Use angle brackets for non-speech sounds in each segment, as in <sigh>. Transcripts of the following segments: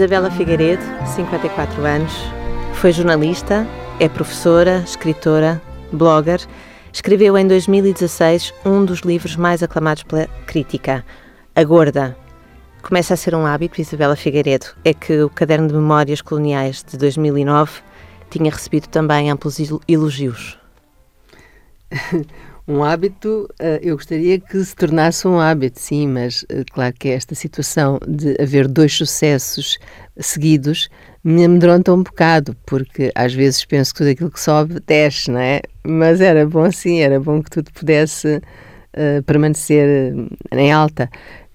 Isabela Figueiredo, 54 anos, foi jornalista, é professora, escritora, blogger. Escreveu em 2016 um dos livros mais aclamados pela crítica, A Gorda. Começa a ser um hábito, Isabela Figueiredo, é que o Caderno de Memórias Coloniais de 2009 tinha recebido também amplos elogios. <laughs> Um hábito, eh, eu gostaria que se tornasse um hábito, sim, mas eh, claro que esta situação de haver dois sucessos seguidos me amedronta um bocado, porque às vezes penso que tudo aquilo que sobe desce, não é? Mas era bom assim, era bom que tudo pudesse uh, permanecer em alta.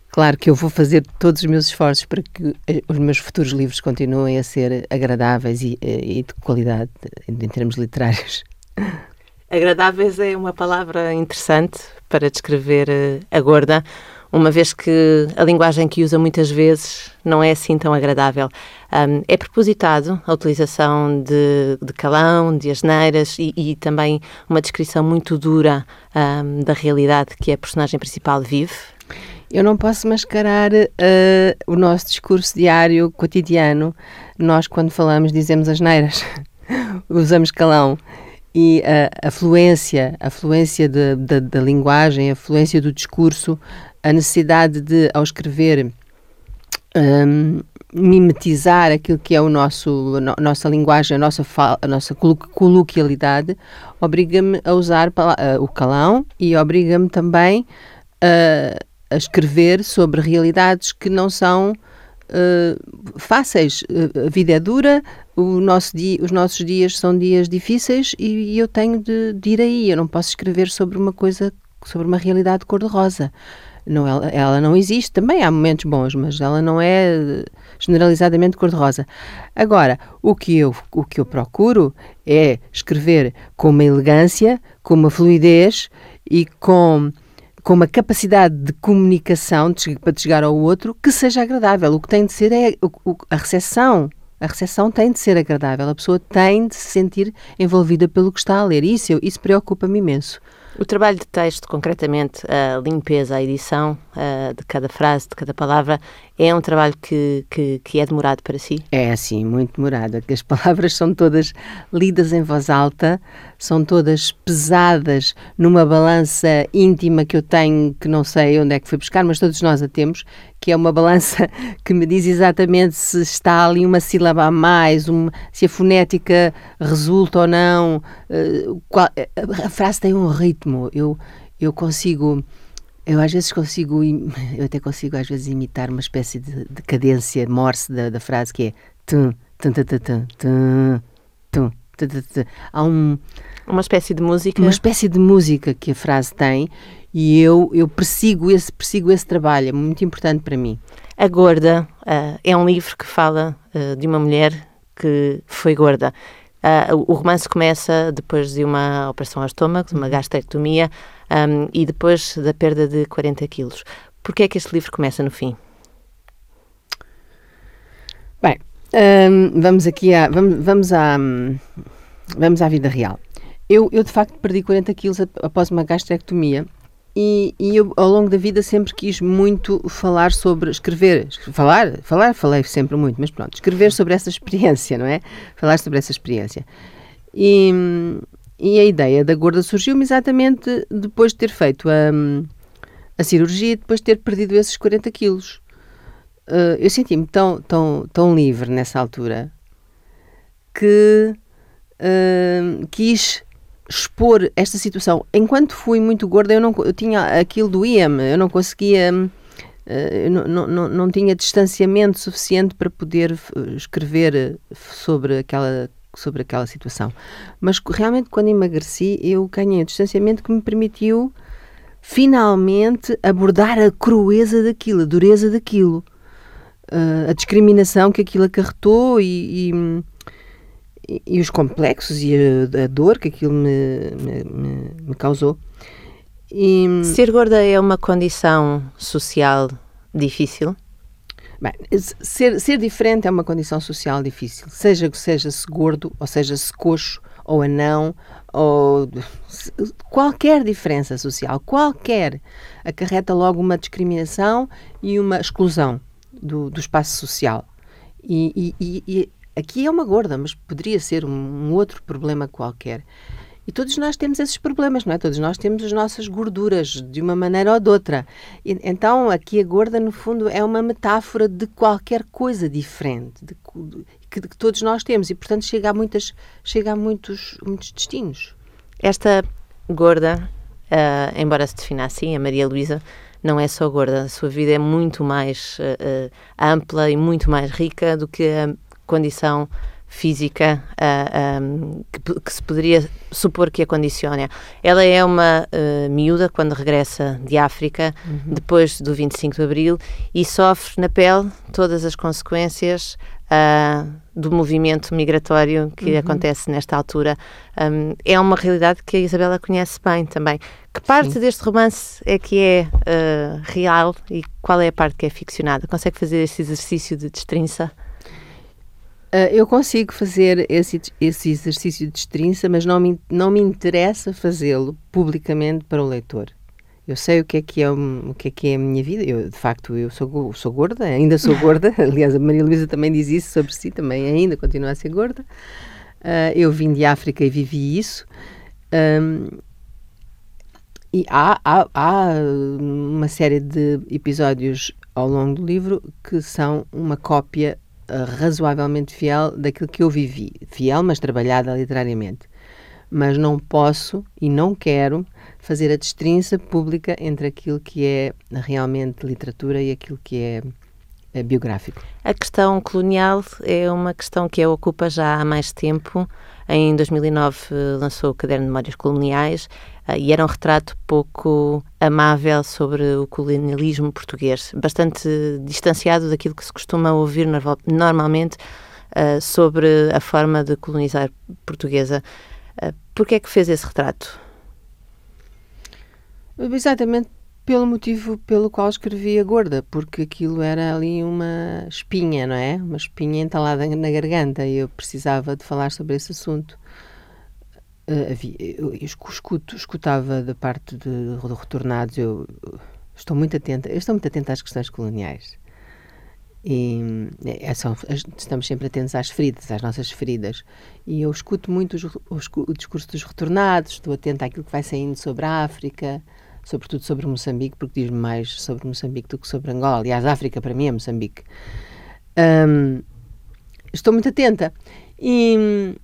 Claro que eu vou fazer todos os meus esforços para que os meus futuros livros continuem a ser agradáveis e, e de qualidade em termos literários. <laughs> Agradáveis é uma palavra interessante para descrever eh, a gorda, uma vez que a linguagem que usa muitas vezes não é assim tão agradável. Um, é propositado a utilização de, de calão, de asneiras e, e, também uma descrição muito dura um, da realidade que a personagem principal vive. Eu não posso mascarar uh, o nosso discurso diário, cotidiano. Nós, quando falamos, dizemos asneiras, <laughs> usamos calão e a, a fluência, a fluência da linguagem, a fluência do discurso, a necessidade de, ao escrever, um, mimetizar aquilo que é o nosso, a nossa linguagem, a nossa, a nossa coloquialidade, obriga-me a usar o calão e obriga-me também uh, a escrever sobre realidades que não são uh, fáceis. Uh, a vida é dura, nosso dia, os nossos dias são dias difíceis e, e eu tenho de, de, ir aí. Eu não posso escrever sobre uma coisa, sobre uma realidade cor-de-rosa. Não, ela, ela, não existe. Também há momentos bons, mas ela não é generalizadamente cor-de-rosa. Agora, o que, eu, o que eu procuro é escrever com uma elegância, com uma fluidez e com com uma capacidade de comunicação de, para chegar ao outro que seja agradável. O que tem de ser é o, a recepção. A recepção tem de ser agradável. A pessoa tem de se sentir envolvida pelo que está a ler. Isso, isso preocupa-me imenso. O trabalho de texto, concretamente, a limpeza, a edição uh, de cada frase, de cada palavra, é um trabalho que, que, que, é demorado para si? É, sim, muito demorado. As <laughs> palavras são todas lidas em voz alta, são todas pesadas numa balança íntima que eu tenho, que não sei onde é que fui buscar, mas todos nós a temos, que é uma balança <laughs> que me diz exatamente se está ali uma sílaba a mais, uma, se a fonética resulta ou não. Uh, qual, a frase tem um ritmo. Eu, eu consigo eu às vezes consigo, <laughs> eu até consigo às vezes imitar uma espécie de, de cadência morse da, da, frase que é tum, tum, tum, tum, tum, tum, tum, tum, Há um, uma espécie de música. Uma espécie de música que a frase tem e eu, eu persigo, esse, persigo esse trabalho, é muito importante para mim. A Gorda uh, é um livro que fala uh, de uma mulher que foi gorda. Uh, o romance começa depois de uma operação ao estômago, de uma gastrectomia, um, e depois da perda de 40 quilos. Porquê é que este livro começa no fim? Bem, um, vamos aqui a, vamos, vamos, à, vamos à vida real. Eu, eu, de facto, perdi 40 quilos após uma gastrectomia e, e, eu, ao longo da vida, sempre quis muito falar sobre, escrever, falar, falar, falei sempre muito, mas pronto, escrever sobre essa experiência, não é? Falar sobre essa experiência. E, e a ideia da gorda surgiu-me exatamente depois de ter feito a, a cirurgia, depois de ter perdido esses 40 quilos. Uh, eu senti-me tão, tão, tão livre nessa altura que uh, quis expor esta situação. Enquanto fui muito gorda, eu, não, eu tinha aquilo doía-me, eu não conseguia. Uh, não, não, não tinha distanciamento suficiente para poder escrever sobre aquela sobre aquela situação. Mas realmente, quando emagreci, eu ganhei um distanciamento que me permitiu finalmente abordar a crueza daquilo, a dureza daquilo, uh, a discriminação que aquilo acarretou e, e, e, e os complexos e a, a, dor que aquilo me, me, me causou. E, Ser gorda é uma condição social difícil? Bem, ser, ser diferente é uma condição social difícil, seja que seja-se gordo, ou seja-se coxo, ou anão, ou qualquer diferença social, qualquer, acarreta logo uma discriminação e uma exclusão do, do espaço social. E, e, e, aqui é uma gorda, mas poderia ser um, um outro problema qualquer. E todos nós temos esses problemas, não é? Todos nós temos as nossas gorduras, de uma maneira ou de outra. E, então, aqui a gorda, no fundo, é uma metáfora de qualquer coisa diferente, de, que, que, todos nós temos. E, portanto, chega a, muitas, chega a muitos, muitos destinos. Esta gorda, uh, embora se defina assim, a Maria Luísa, não é só gorda. A sua vida é muito mais uh, ampla e muito mais rica do que a condição física uh, um, que, que, se poderia supor que a condiciona. Ela é uma uh, miúda quando regressa de África, uhum. depois do 25 de Abril, e sofre na pele todas as consequências uh, do movimento migratório que uhum. acontece nesta altura. Um, é uma realidade que a Isabela conhece bem também. Que parte Sim. deste romance é que é real e qual é a parte que é ficcionada? Consegue fazer esse exercício de destrinça? Uh, eu consigo fazer esse, esse exercício de destrinça, mas não me, não me interessa fazê-lo publicamente para o leitor. Eu sei o que é que é, o que é, que é a minha vida. Eu, de facto, eu sou, sou gorda, ainda sou gorda. <laughs> Aliás, a Maria Luísa também diz isso sobre si, também ainda continua a ser gorda. Uh, eu vim de África e vivi isso. Um, e há, há, há uma série de episódios ao longo do livro que são uma cópia razoavelmente fiel daquilo que eu vivi. Fiel, mas trabalhada literariamente. Mas não posso e não quero fazer a destrinça pública entre aquilo que é realmente literatura e aquilo que é, é biográfico. A questão colonial é uma questão que a ocupa já há mais tempo. Em 2009 lançou o Caderno de Memórias Coloniais uh, e era um retrato pouco amável sobre o colonialismo português, bastante distanciado daquilo que se costuma ouvir no, normalmente uh, sobre a forma de colonizar portuguesa. Por que é que fez esse retrato? Exatamente pelo motivo pelo qual escrevi a gorda, porque aquilo era ali uma espinha, não é? Uma espinha entalada na garganta e eu precisava de falar sobre esse assunto. Uh, havia, eu, eu escuto, escutava da parte de, de retornados, eu estou muito atenta, eu estou muito atenta às questões coloniais. E é, são, estamos sempre atentos às feridas, às nossas feridas. E eu escuto muito os, os, o discurso dos retornados, estou atenta àquilo que vai saindo sobre a África, sobretudo sobre Moçambique, porque diz mais sobre Moçambique do que sobre Angola. Aliás, África para mim é Moçambique. Um, estou muito atenta. E,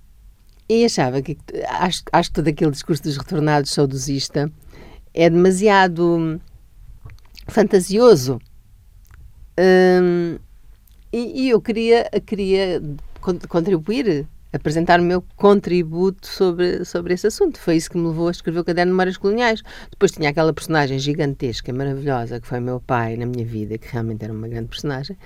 e achava que acho, acho que todo aquele discurso dos retornados saudosista é demasiado fantasioso. Um, e, e, eu queria, queria contribuir apresentar o meu contributo sobre, sobre esse assunto. Foi isso que me levou a escrever o Caderno de Memórias Coloniais. Depois tinha aquela personagem gigantesca, maravilhosa, que foi meu pai na minha vida, que realmente era uma grande personagem.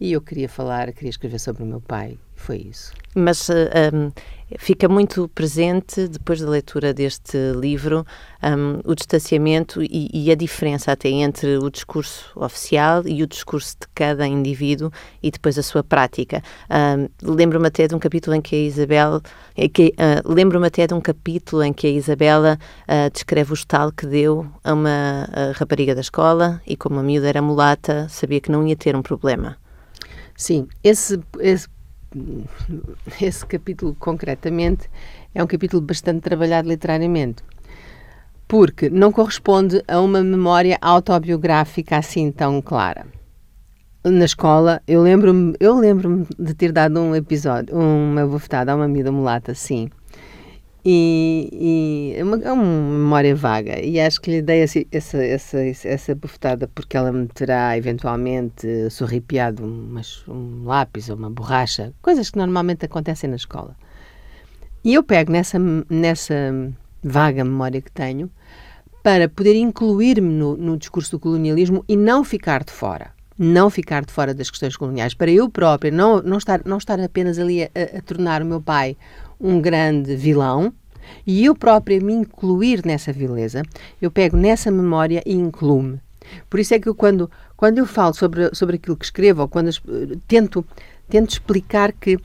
E eu queria falar, queria escrever sobre o meu pai. Foi isso. Mas uh, eh, um, fica muito presente, depois da leitura deste livro, um, o distanciamento e, e, a diferença até entre o discurso oficial e o discurso de cada indivíduo e depois a sua prática. Um, lembro-me até de um capítulo em que a Isabel, que, uh, lembro-me até de um capítulo em que a Isabela uh, descreve o estalo que deu a uma rapariga da escola e como a miúda era mulata, sabia que não ia ter um problema. Sim, esse, esse, esse capítulo concretamente é um capítulo bastante trabalhado literariamente, porque não corresponde a uma memória autobiográfica assim tão clara. Na escola, eu lembro-me eu lembro de ter dado um episódio, uma bofetada a uma amiga mulata, sim, e, e é, uma, é uma memória vaga. E acho que lhe dei essa, essa, essa, essa bufetada porque ela me terá eventualmente sorripiado um lápis ou uma borracha, coisas que normalmente acontecem na escola. E eu pego nessa, nessa vaga memória que tenho para poder incluir-me no, no discurso do colonialismo e não ficar de fora não ficar de fora das questões coloniais, para eu própria não, não, estar, não estar apenas ali a, a, tornar o meu pai um grande vilão e eu própria me incluir nessa vileza, eu pego nessa memória e incluo-me. Por isso é que eu, quando, quando eu falo sobre, sobre aquilo que escrevo, ou quando tento, tento explicar que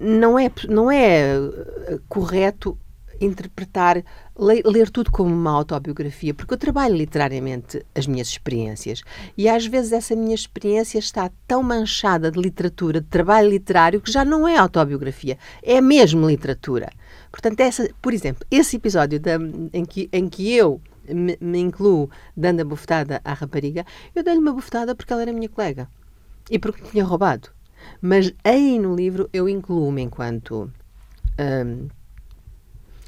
não é, não é eh, correto interpretar, ler, ler, tudo como uma autobiografia, porque eu trabalho literariamente as minhas experiências e às vezes essa minha experiência está tão manchada de literatura, de trabalho literário, que já não é autobiografia, é mesmo literatura. Portanto, essa, por exemplo, esse episódio da, em, que, em que eu me, me incluo dando a bufetada à rapariga, eu dei-lhe uma bufetada porque ela era minha colega e porque tinha roubado. Mas aí no livro eu incluo-me enquanto um,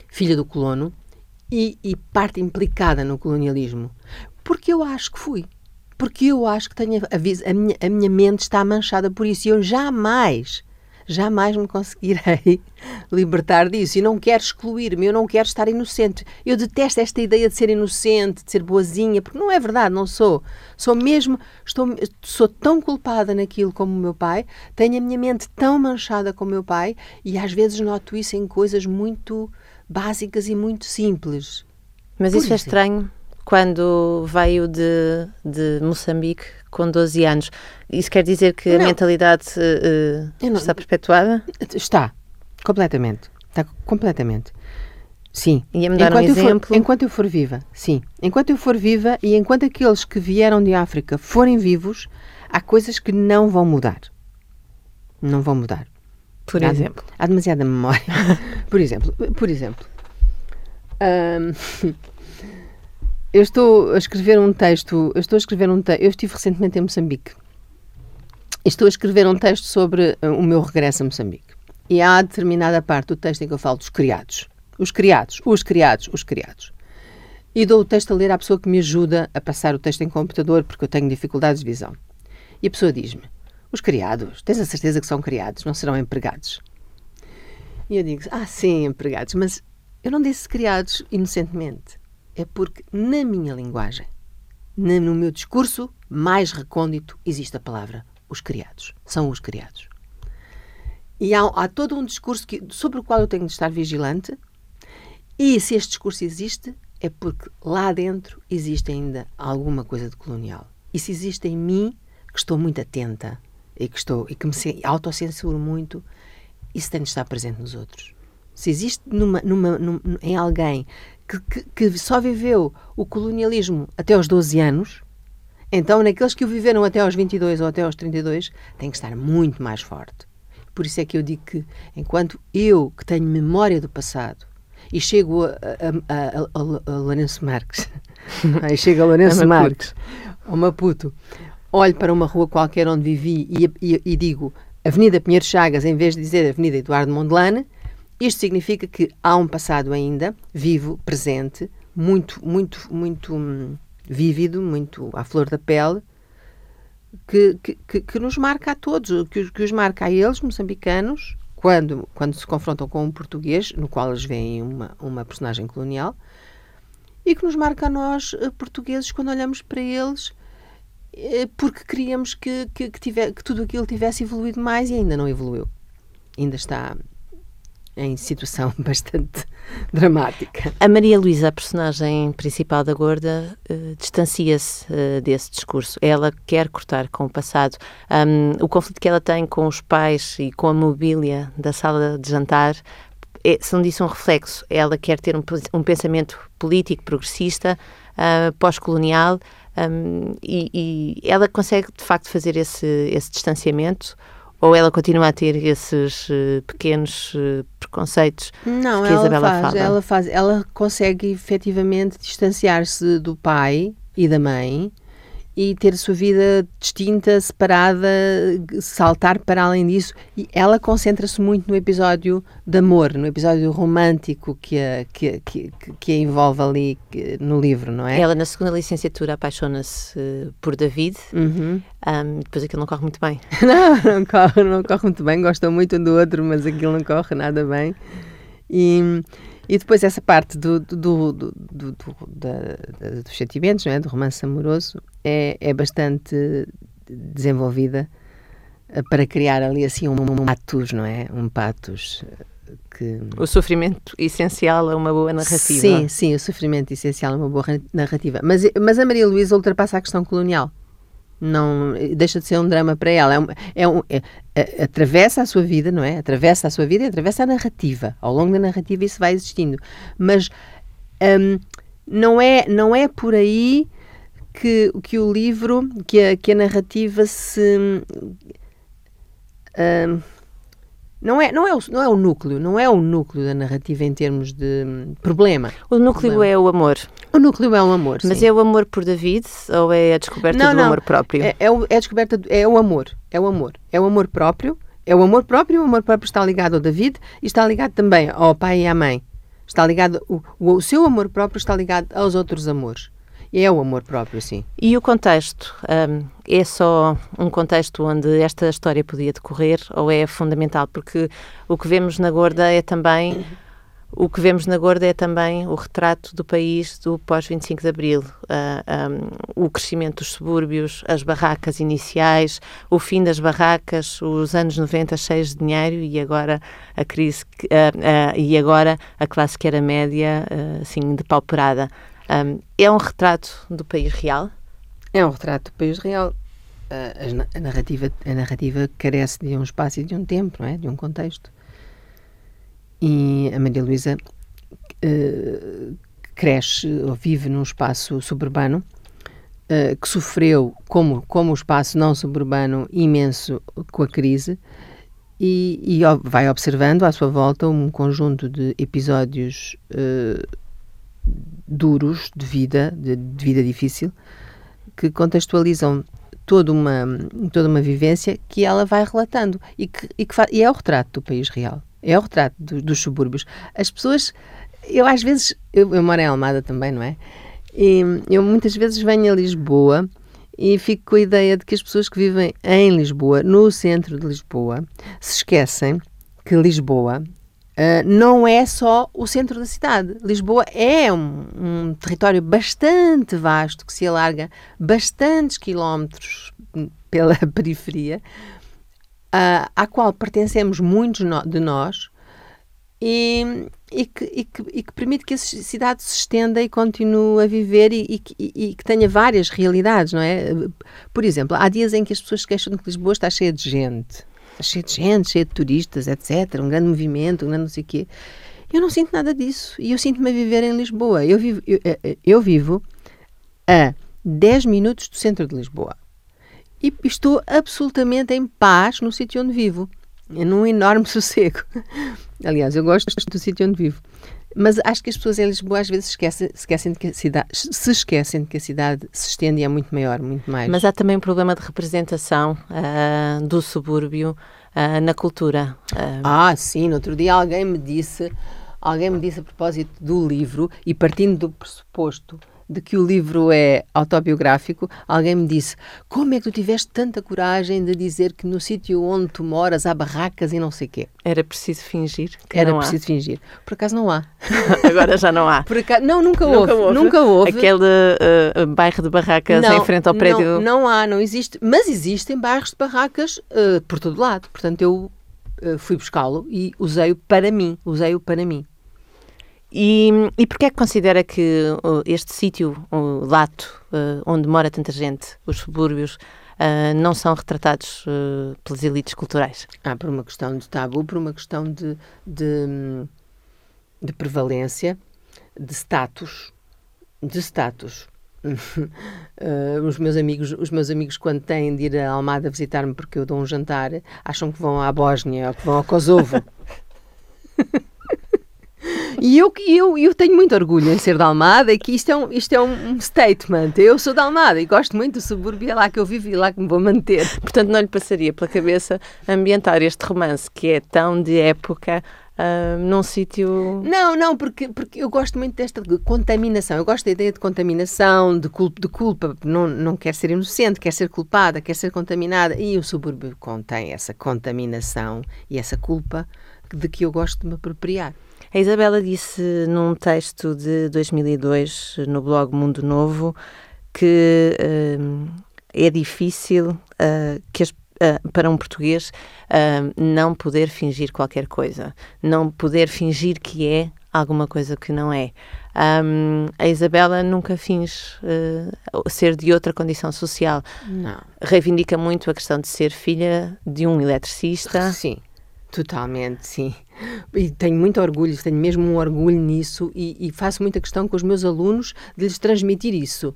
filha do colono e, e, parte implicada no colonialismo. Porque eu acho que fui. Porque eu acho que tenho a, a, minha, a minha mente está manchada por isso e eu jamais jamais me conseguirei <laughs> libertar disso. E não quero excluir-me, eu não quero estar inocente. Eu detesto esta ideia de ser inocente, de ser boazinha, porque não é verdade, não sou. Sou mesmo, estou, sou tão culpada naquilo como o meu pai, tenho a minha mente tão manchada como o meu pai, e às vezes noto isso em coisas muito básicas e muito simples. Mas Por isso é estranho quando veio de, de Moçambique com 12 anos. Isso quer dizer que não. a mentalidade uh, não, está perpetuada? Está, completamente. Está completamente. Sim. Ia-me dar enquanto um exemplo? For, enquanto eu for viva, sim. Enquanto eu for viva e enquanto aqueles que vieram de África forem vivos, há coisas que não vão mudar. Não vão mudar. Por há, exemplo? Há demasiada memória. <laughs> por exemplo, por exemplo. Um, Eu estou a escrever um texto, eu estou a escrever um texto, eu estive recentemente em Moçambique. Estou a escrever um texto sobre uh, o meu regresso a Moçambique. E há determinada parte do texto em que eu falo dos criados. Os criados, os criados, os criados. E dou o texto a ler à pessoa que me ajuda a passar o texto em computador porque eu tenho dificuldades de visão. E a pessoa diz-me: Os criados, tens a certeza que são criados, não serão empregados? E eu digo: Ah, sim, empregados, mas eu não disse criados inocentemente é porque na minha linguagem, no meu discurso mais recôndito, existe a palavra os criados. São os criados. E há, há todo um discurso que, sobre o qual eu tenho de estar vigilante, e se este discurso existe, é porque lá dentro existe ainda alguma coisa de colonial. E se existe em mim, que estou muito atenta e que, estou, e que me autocensuro muito, isso tem de estar presente nos outros. Se existe numa, numa, num, em alguém que, que, que, só viveu o colonialismo até aos 12 anos, então naqueles que o viveram até aos 22 ou até aos 32, tem que estar muito mais forte. Por isso é que eu digo que, enquanto eu, que tenho memória do passado, e chego a, a, a, a, Lourenço Marques, aí chega a Lourenço Marques, <laughs> ao Maputo, olho para uma rua qualquer onde vivi e, e, e digo Avenida Pinheiro Chagas, em vez de dizer Avenida Eduardo Mondlane, isto significa que há um passado ainda vivo, presente, muito, muito, muito hum, vívido, muito à flor da pele, que, que, que, nos marca a todos, que, que os marca a eles, moçambicanos, quando, quando se confrontam com um português, no qual eles veem uma, uma personagem colonial, e que nos marca a nós, eh, portugueses, quando olhamos para eles, eh, porque queríamos que, que, que, tiver, que tudo aquilo tivesse evoluído mais e ainda não evoluiu. Ainda está em situação <laughs> bastante dramática. A Maria Luísa, a personagem principal da Gorda, uh, distancia-se uh, desse discurso. Ela quer cortar com o passado. Um, o conflito que ela tem com os pais e com a mobília da sala de jantar é, são disso um reflexo. Ela quer ter um, um pensamento político progressista, uh, pós-colonial, um, e, e, ela consegue de facto fazer esse, esse distanciamento ou ela continua a ter esses uh, pequenos uh, preconceitos Não, que a Isabela faz, fala? Ela faz, ela consegue efetivamente distanciar-se do pai e da mãe e ter a sua vida distinta, separada, saltar para além disso. E ela concentra-se muito no episódio de amor, no episódio romântico que a, que, que, que a envolve ali no livro, não é? Ela, na segunda licenciatura, apaixona-se uh, por David. Uhum. Um, depois aquilo não corre muito bem. <laughs> não, não corre, não corre muito bem. Gostam muito um do outro, mas aquilo não corre nada bem. E e depois essa parte do, do, do, do, do da, dos sentimentos, não é? do romance amoroso, é, é bastante desenvolvida eh, para criar ali assim um, um patos, não é? Um patos eh, que... O sofrimento essencial a uma boa narrativa. Sim, sim, o sofrimento essencial a uma boa narrativa. Mas, mas a Maria Luísa ultrapassa a questão colonial. Não, deixa de ser um drama para ela. É, um, é, um, é, é, atravessa a sua vida, não é? Atravessa a sua vida e atravessa a narrativa. Ao longo da narrativa isso vai existindo. Mas um, não, é, não é por aí que, que o livro, que a, que a narrativa se. Um, não é, não, é o, não é o núcleo, não é o núcleo da narrativa em termos de hum, problema. O núcleo problema. é o amor. O núcleo é o amor. Mas sim. é o amor por David ou é a descoberta não, do não. amor próprio? É, é, o, é a descoberta, é o amor. É o amor. É o amor próprio. É o amor próprio. O amor próprio está ligado ao David e está ligado também ao pai e à mãe. Está ligado, o, o seu amor próprio está ligado aos outros amores. É o amor próprio, sim. E o contexto? Um, é só um contexto onde esta história podia decorrer ou é fundamental? Porque o que vemos na Gorda é também. O que vemos na Gorda é também o retrato do país do pós-25 de Abril. Uh, um, o crescimento dos subúrbios, as barracas iniciais, o fim das barracas, os anos 90 cheios de dinheiro e agora a crise, uh, uh, e agora a classe que era média, assim, depauperada. Um, é um retrato do país real? É um retrato do país real. Uh, a, narrativa, a narrativa carece de um espaço e de um tempo, não é? De um contexto. E a Maria Luísa uh, cresce ou vive num espaço suburbano uh, que sofreu, como, como o espaço não suburbano, imenso com a crise e, e vai observando à sua volta um conjunto de episódios duros de vida, de, de, vida difícil, que contextualizam toda uma, toda uma vivência que ela vai relatando e, que, e, que e é o retrato do país real, é o retrato do, dos subúrbios. As pessoas, eu às vezes, eu, eu moro em Almada também, não é? E eu muitas vezes venho a Lisboa e fico com a ideia de que as pessoas que vivem em Lisboa, no centro de Lisboa, se esquecem que Lisboa Uh, não é só o centro da cidade. Lisboa é um, um, território bastante vasto que se alarga bastantes quilómetros pela <laughs> periferia, uh, à qual pertencemos muitos no, de nós e, e, que, e, que, e, que, permite que a cidade se estenda e continue a viver e, e, que tenha várias realidades, não é? Por exemplo, há dias em que as pessoas se queixam de que Lisboa está cheia de gente cheio de gente, cheio de turistas, etc. Um grande movimento, um grande não sei o quê. Eu não sinto nada disso. E eu sinto-me a viver em Lisboa. Eu vivo, eu, eh, eh, eu vivo a 10 minutos do centro de Lisboa. E estou absolutamente em paz no sítio onde vivo. Num enorme <laughs> sossego. Aliás, eu gosto do sítio onde vivo. Mas acho que as pessoas em Lisboa às vezes esquecem, esquecem de que a cidade, se esquecem de que a cidade se estende e é muito maior, muito mais. Mas há também um problema de representação uh, do subúrbio uh, na cultura. Uh... Ah, sim. No outro dia alguém me disse, alguém me disse a propósito do livro e partindo do pressuposto de que o livro é autobiográfico, alguém me disse: Como é que tu tiveste tanta coragem de dizer que no sítio onde tu moras há barracas e não sei quê? Era preciso fingir? Era preciso há. fingir. Por acaso não há. <laughs> Agora já não há. Por acaso, não, nunca, nunca houve, houve. Nunca houve. Aquele uh, bairro de barracas não, em frente ao prédio. Não, não há, não existe. Mas existem bairros de barracas uh, por todo lado. Portanto, eu uh, fui buscá-lo e usei-o para mim. Usei-o para mim. E, e porquê é que considera que este sítio, o Lato, uh, onde mora tanta gente, os subúrbios, uh, não são retratados uh, pelas elites culturais? Ah, por uma questão de tabu, por uma questão de, de, de prevalência, de status, de status. uh, <laughs> os meus amigos os meus amigos quando têm de ir a Almada visitar-me porque eu dou um jantar acham que vão à Bósnia ou que vão ao Kosovo <laughs> E eu, eu, eu tenho muito orgulho em ser da Almada e que isto é, um, isto é um statement. Eu sou da Almada e gosto muito do subúrbio, é lá que eu vivo e lá que me vou manter. Portanto, não lhe passaria pela cabeça ambientar este romance que é tão de época Uh, num sítio. Não, não, porque, porque eu gosto muito desta contaminação. Eu gosto da ideia de contaminação, de culpa. De culpa. Não, não quer ser inocente, quer ser culpada, quer ser contaminada. E o subúrbio contém essa contaminação e essa culpa de que eu gosto de me apropriar. A Isabela disse num texto de 2002 no blog Mundo Novo que uh, é difícil uh, que as, uh, para um português não poder fingir qualquer coisa, não poder fingir que é alguma coisa que não é. Um, a Isabela nunca finge uh, ser de outra condição social. Não. Reivindica muito a questão de ser filha de um eletricista. Sim, totalmente, sim. E tenho muito orgulho, tenho mesmo um orgulho nisso e, e faço muita questão com os meus alunos de lhes transmitir isso.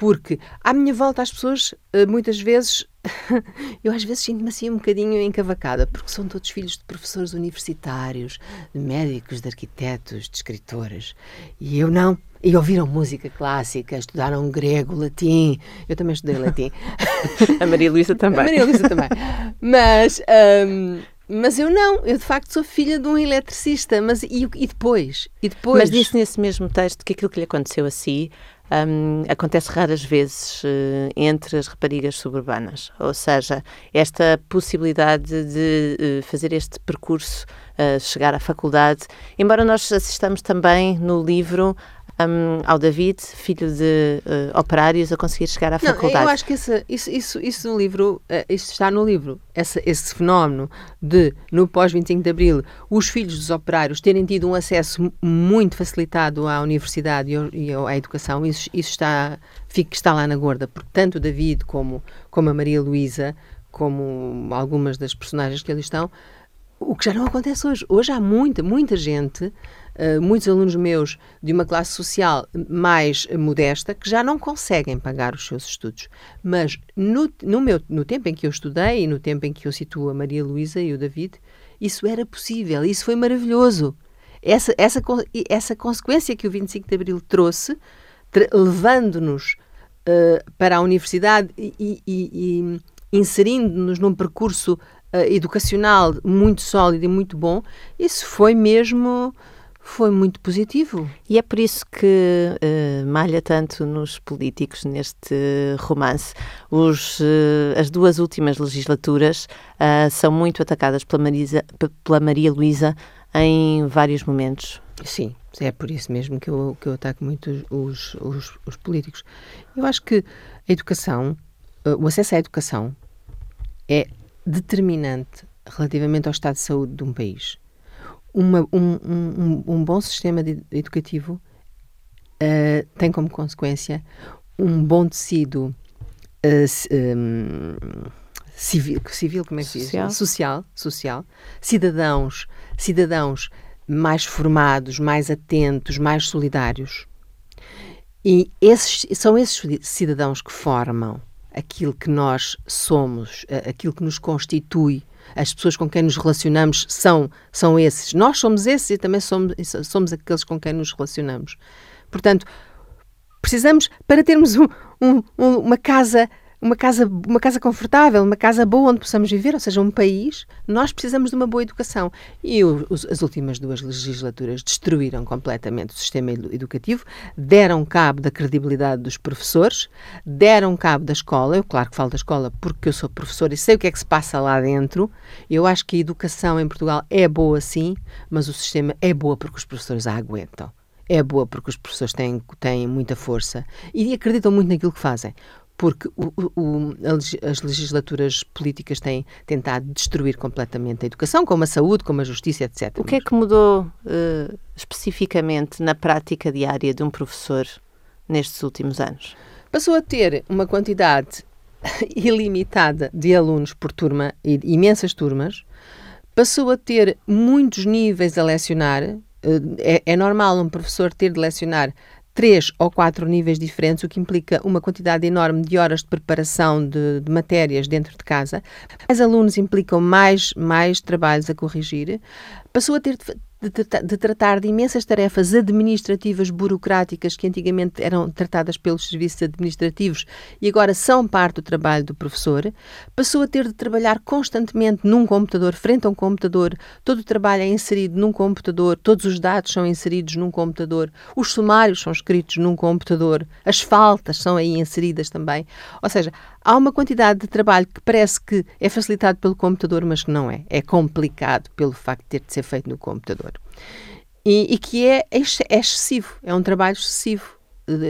Porque à minha volta as pessoas, eh, muitas vezes, <laughs> eu às vezes sinto-me assim um bocadinho encavacada, porque são todos filhos de professores universitários, de médicos, de arquitetos, de escritores. E eu não. E ouviram música clássica, estudaram grego, latim. Eu também estudei latim. <laughs> A Maria Luísa também. A Maria Luísa também. Mas. Um, mas eu não, eu de facto sou filha de um eletricista, mas e, e depois? E depois? Mas disse nesse mesmo texto que aquilo que lhe aconteceu a si um, acontece raras vezes uh, entre as raparigas suburbanas. Ou seja, esta possibilidade de uh, fazer este percurso, uh, chegar à faculdade, embora nós assistamos também no livro um, ao David, filho de uh, operários, a conseguir chegar à não, faculdade. Eu acho que essa, isso, isso, isso no livro, uh, isso está no livro, essa, esse fenómeno de, no pós-25 de Abril, os filhos dos operários terem tido um acesso muito facilitado à universidade e, à educação, isso, isso está, fica, está lá na gorda, porque tanto o David como, como a Maria Luísa, como algumas das personagens que ali estão, o que já não acontece hoje. Hoje há muita, muita gente eh, muitos alunos meus de uma classe social mais modesta que já não conseguem pagar os seus estudos. Mas no, no, meu, no tempo em que eu estudei e no tempo em que eu situo a Maria Luísa e o David, isso era possível, isso foi maravilhoso. Essa, essa, essa consequência que o 25 de Abril trouxe, levando-nos uh, para a universidade e, e, e inserindo-nos num percurso educacional muito sólido e muito bom, isso foi mesmo foi muito positivo. E é por isso que uh, malha tanto nos políticos neste romance. Os, uh, as duas últimas legislaturas uh, são muito atacadas pela, Marisa, pela Maria Luísa em vários momentos. Sim, é por isso mesmo que eu, que eu ataco muito os, os, os políticos. Eu acho que a educação, o acesso à educação é determinante relativamente ao estado de saúde de um país uma, um, um, um, bom sistema de, educativo uh, tem como consequência um bom tecido uh, um, civil, civil, como é que social. diz? Social, social, cidadãos, cidadãos mais formados, mais atentos, mais solidários. E esses, são esses cidadãos que formam aquilo que nós somos, aquilo que nos constitui as pessoas com quem nos relacionamos são, são esses. Nós somos esses e também somos, somos aqueles com quem nos relacionamos. Portanto, precisamos, para termos um, um, uma casa uma casa, uma casa confortável, uma casa boa onde possamos viver, ou seja, um país, nós precisamos de uma boa educação. E os, as últimas duas legislaturas destruíram completamente o sistema educativo, deram cabo da credibilidade dos professores, deram cabo da escola. Eu, claro que falo da escola porque eu sou professora e sei o que é que se passa lá dentro. Eu acho que a educação em Portugal é boa sim, mas o sistema é boa porque os professores a aguentam é boa porque os professores têm, têm muita força e acreditam muito naquilo que fazem porque o, o, as legislaturas políticas têm tentado destruir completamente a educação, como a saúde, como a justiça, etc. O que é que mudou uh, especificamente na prática diária de um professor nestes últimos anos? Passou a ter uma quantidade <laughs> ilimitada de alunos por turma, e imensas turmas, passou a ter muitos níveis a lecionar. Eh, é, é normal um professor ter de lecionar três ou quatro níveis diferentes, o que implica uma quantidade enorme de horas de preparação de, de matérias dentro de casa. Mais alunos implicam mais, mais trabalhos a corrigir. Passou a ter de, de, tratar de imensas tarefas administrativas burocráticas que antigamente eram tratadas pelos serviços administrativos e agora são parte do trabalho do professor, passou a ter de trabalhar constantemente num computador, frente a um computador, todo o trabalho é inserido num computador, todos os dados são inseridos num computador, os sumários são escritos num computador, as faltas são aí inseridas também. Ou seja, há uma quantidade de trabalho que parece que é facilitado pelo computador, mas que não é. É complicado pelo facto de ter de ser feito no computador. E, e que é, é, excessivo, é um trabalho excessivo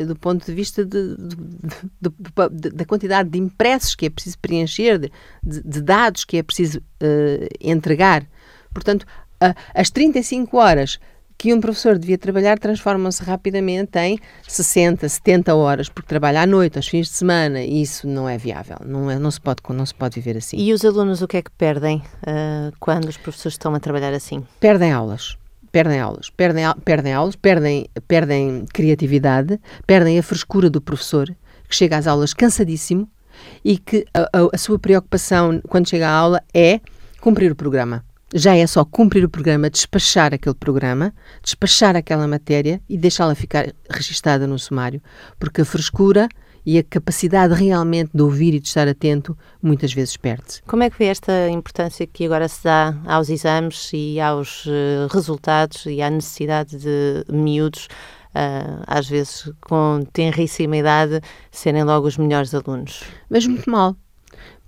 do ponto de vista de, de, da quantidade de impressos que é preciso preencher, de, dados que é preciso uh, entregar. Portanto, uh, as 35 horas que um professor devia trabalhar transformam-se rapidamente em 60, 70 horas, porque trabalha à noite, aos fins de semana, e isso não é viável, não, é, não, se, pode, não se pode viver assim. E os alunos o que é que perdem uh, quando os professores estão a trabalhar assim? Perdem aulas. Perdem aulas, perdem, perdem aulas, perdem, perdem criatividade, perdem a frescura do professor, que chega às aulas cansadíssimo e que a, a, a sua preocupação quando chega à aula é cumprir o programa já é só cumprir o programa, despachar aquele programa, despachar aquela matéria e deixá-la ficar registada no sumário, porque a frescura e a capacidade realmente de ouvir e de estar atento muitas vezes perde-se. Como é que vê esta importância que agora se dá aos exames e aos uh, resultados e à necessidade de miúdos, uh, às vezes com tenríssima idade, serem logo os melhores alunos? Mas muito mal.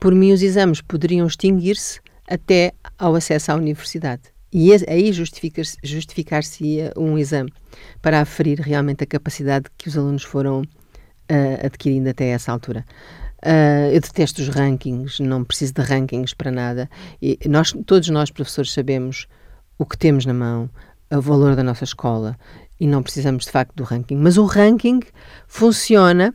Por mim, os exames poderiam extinguir-se até ao acesso à universidade. E aí justificar-se justificar um exame para aferir realmente a capacidade que os alunos foram uh, adquirindo até essa altura. Uh, eu detesto os rankings, não preciso de rankings para nada. E nós, todos nós, professores, sabemos o que temos na mão, o valor da nossa escola e não precisamos de facto do ranking. Mas o ranking funciona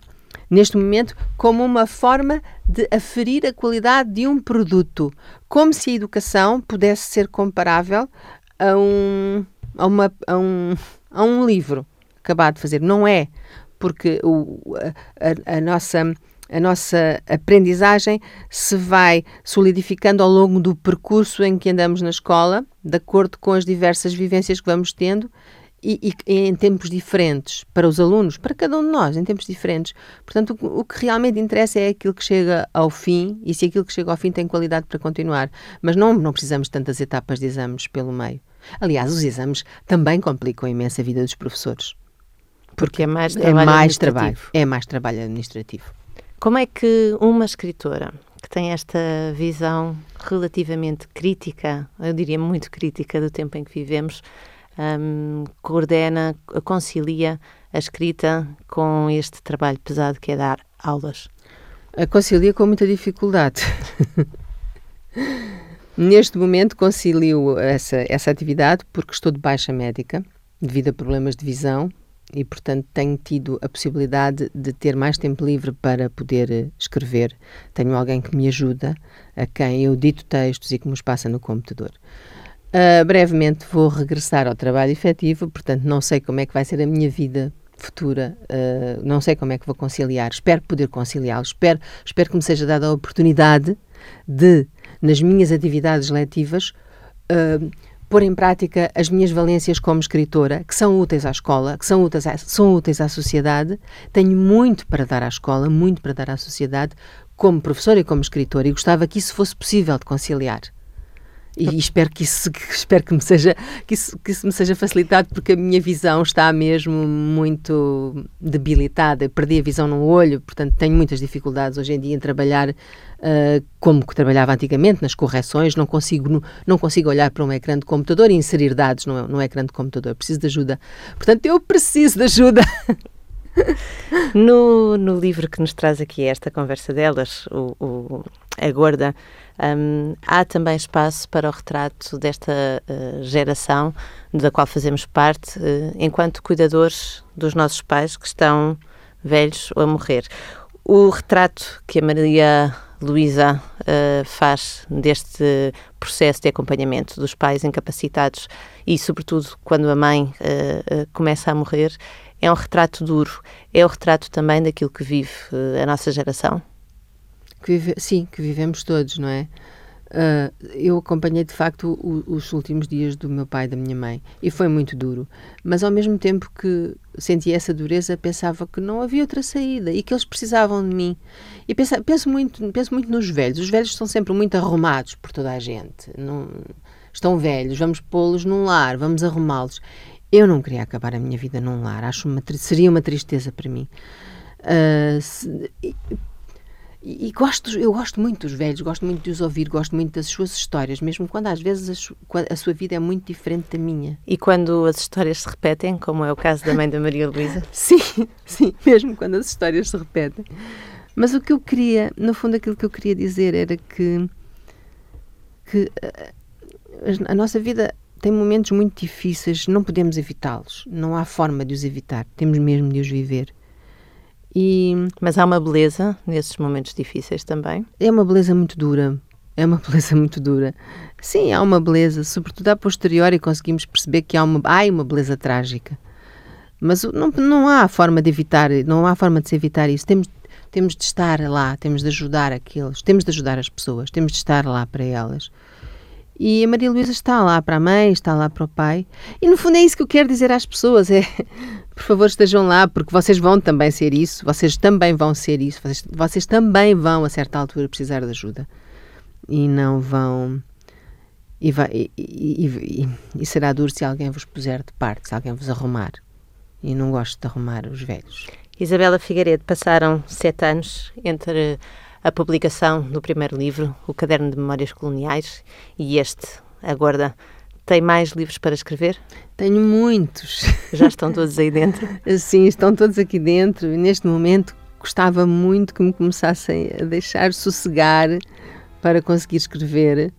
neste momento como uma forma de aferir a qualidade de um produto, como se a educação pudesse ser comparável a um, a uma, a um, a um livro acabado de fazer. Não é, porque o, a, a, nossa a nossa aprendizagem se vai solidificando ao longo do percurso em que andamos na escola, de acordo com as diversas vivências que vamos tendo e, e, em tempos diferentes para os alunos, para cada um de nós, em tempos diferentes. Portanto, o, o, que realmente interessa é aquilo que chega ao fim e se aquilo que chega ao fim tem qualidade para continuar. Mas não, não precisamos de tantas etapas de exames pelo meio. Aliás, os exames também complicam imenso a vida dos professores. Porque é mais trabalho, é mais trabalho, é mais trabalho administrativo. Como é que uma escritora que tem esta visão relativamente crítica, eu diria muito crítica do tempo em que vivemos, um, coordena, concilia a escrita com este trabalho pesado que é dar aulas? A concilia com muita dificuldade. <laughs> Neste momento concilio essa, essa atividade porque estou de baixa médica, devido a problemas de visão, e portanto tenho tido a possibilidade de ter mais tempo livre para poder eh, escrever. Tenho alguém que me ajuda, a quem eu dito textos e que me os passa no computador. Uh, brevemente vou regressar ao trabalho efetivo, portanto, não sei como é que vai ser a minha vida futura, uh, não sei como é que vou conciliar. Espero poder conciliá-lo, espero, espero que me seja dada a oportunidade de, nas minhas atividades letivas, uh, pôr em prática as minhas valências como escritora, que são úteis à escola, que são úteis à, são úteis à sociedade. Tenho muito para dar à escola, muito para dar à sociedade, como professora e como escritora, e gostava que isso fosse possível de conciliar. E espero que isso, espero que, me seja, que, isso, que isso me seja facilitado, porque a minha visão está mesmo muito debilitada. perdi a visão no olho, portanto tenho muitas dificuldades hoje em dia em trabalhar uh, como que trabalhava antigamente, nas correções. Não consigo, não, não consigo olhar para um ecrã de computador e inserir dados no, no ecrã de computador. Preciso de ajuda. Portanto, eu preciso de ajuda. No, no livro que nos traz aqui esta conversa delas, o, o A Gorda, um, há também espaço para o retrato desta uh, geração da qual fazemos parte, uh, enquanto cuidadores dos nossos pais que estão velhos ou a morrer. O retrato que a Maria Luísa uh, faz deste processo de acompanhamento dos pais incapacitados e, sobretudo, quando a mãe começa a morrer, é um retrato duro. É o retrato também daquilo que vive a nossa geração? Que vive, sim, que vivemos todos, não é? Uh, eu acompanhei de facto o, os últimos dias do meu pai e da minha mãe e foi muito duro, mas ao mesmo tempo que sentia essa dureza, pensava que não havia outra saída e que eles precisavam de mim. E penso, muito, penso muito nos velhos. Os velhos estão sempre muito arrumados por toda a gente. Não, estão velhos, vamos pô-los num lar, vamos arrumá-los. Eu não queria acabar a minha vida num lar, acho uma, seria uma tristeza para mim. Uh, se, e, gosto, eu gosto muito dos velhos, gosto muito de os ouvir, gosto muito das suas histórias, mesmo quando às vezes a, a, sua vida é muito diferente da minha. E quando as histórias se repetem, como é o caso da mãe da Maria Luísa? <laughs> sim, sim, mesmo quando as histórias se repetem. Mas o que eu queria, no fundo, aquilo que eu queria dizer era que, que a, a nossa vida tem momentos muito difíceis, não podemos evitá-los, não há forma de os evitar, temos mesmo de os viver. E, Mas há uma beleza nesses momentos difíceis também? É uma beleza muito dura, é uma <laughs> beleza muito dura. Sim, há uma beleza, sobretudo a posteriori conseguimos perceber que há uma, há uma beleza trágica. Mas não, não há forma de evitar, não há forma de se evitar isso. Temos, temos de estar lá, temos de ajudar aqueles, temos de ajudar as pessoas, temos de estar lá para elas. E a Maria Luísa está lá para a mãe, está lá para o pai. E no fundo é isso que eu quero dizer às pessoas: é <laughs> por favor estejam lá, porque vocês vão também ser isso, vocês também vão ser isso, vocês, vocês também vão a certa altura precisar de ajuda. E não vão. E, vai, e, e, e, será duro se alguém vos puser de parte, se alguém vos arrumar. E não gosto de arrumar os velhos. Isabela Figueiredo, passaram sete anos entre a publicação do primeiro livro, O Caderno de Memórias Coloniais, e este, agora tem mais livros para escrever? Tenho muitos. Já estão todos aí dentro? <laughs> Sim, estão todos aqui dentro. E neste momento gostava muito que me começassem a deixar sossegar para conseguir escrever,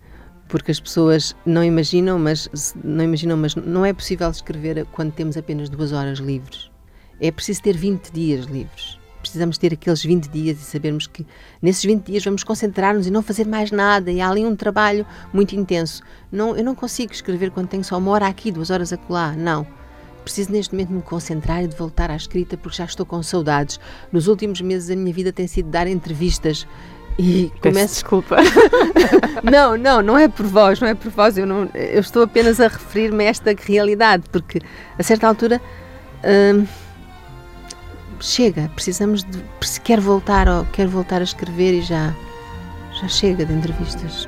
porque as pessoas não imaginam, mas não imaginam, mas não é possível escrever quando temos apenas duas horas livres. É preciso ter 20 dias livres precisamos ter aqueles 20 dias e sabermos que nesses 20 dias vamos concentrar-nos e não fazer mais nada e há ali um trabalho muito intenso. Não, eu não consigo escrever quando tenho só uma hora aqui, duas horas acolá, não. Preciso neste momento me concentrar e de voltar à escrita porque já estou com saudades. Nos últimos meses a minha vida tem sido dar entrevistas e Peço começo... desculpa. <laughs> não, não, não é por vós, não é por vós. Eu, não, eu estou apenas a referir-me a esta realidade, porque a certa altura. Hum, chega, precisamos de. Quer voltar, quer voltar a escrever e já, já chega de entrevistas.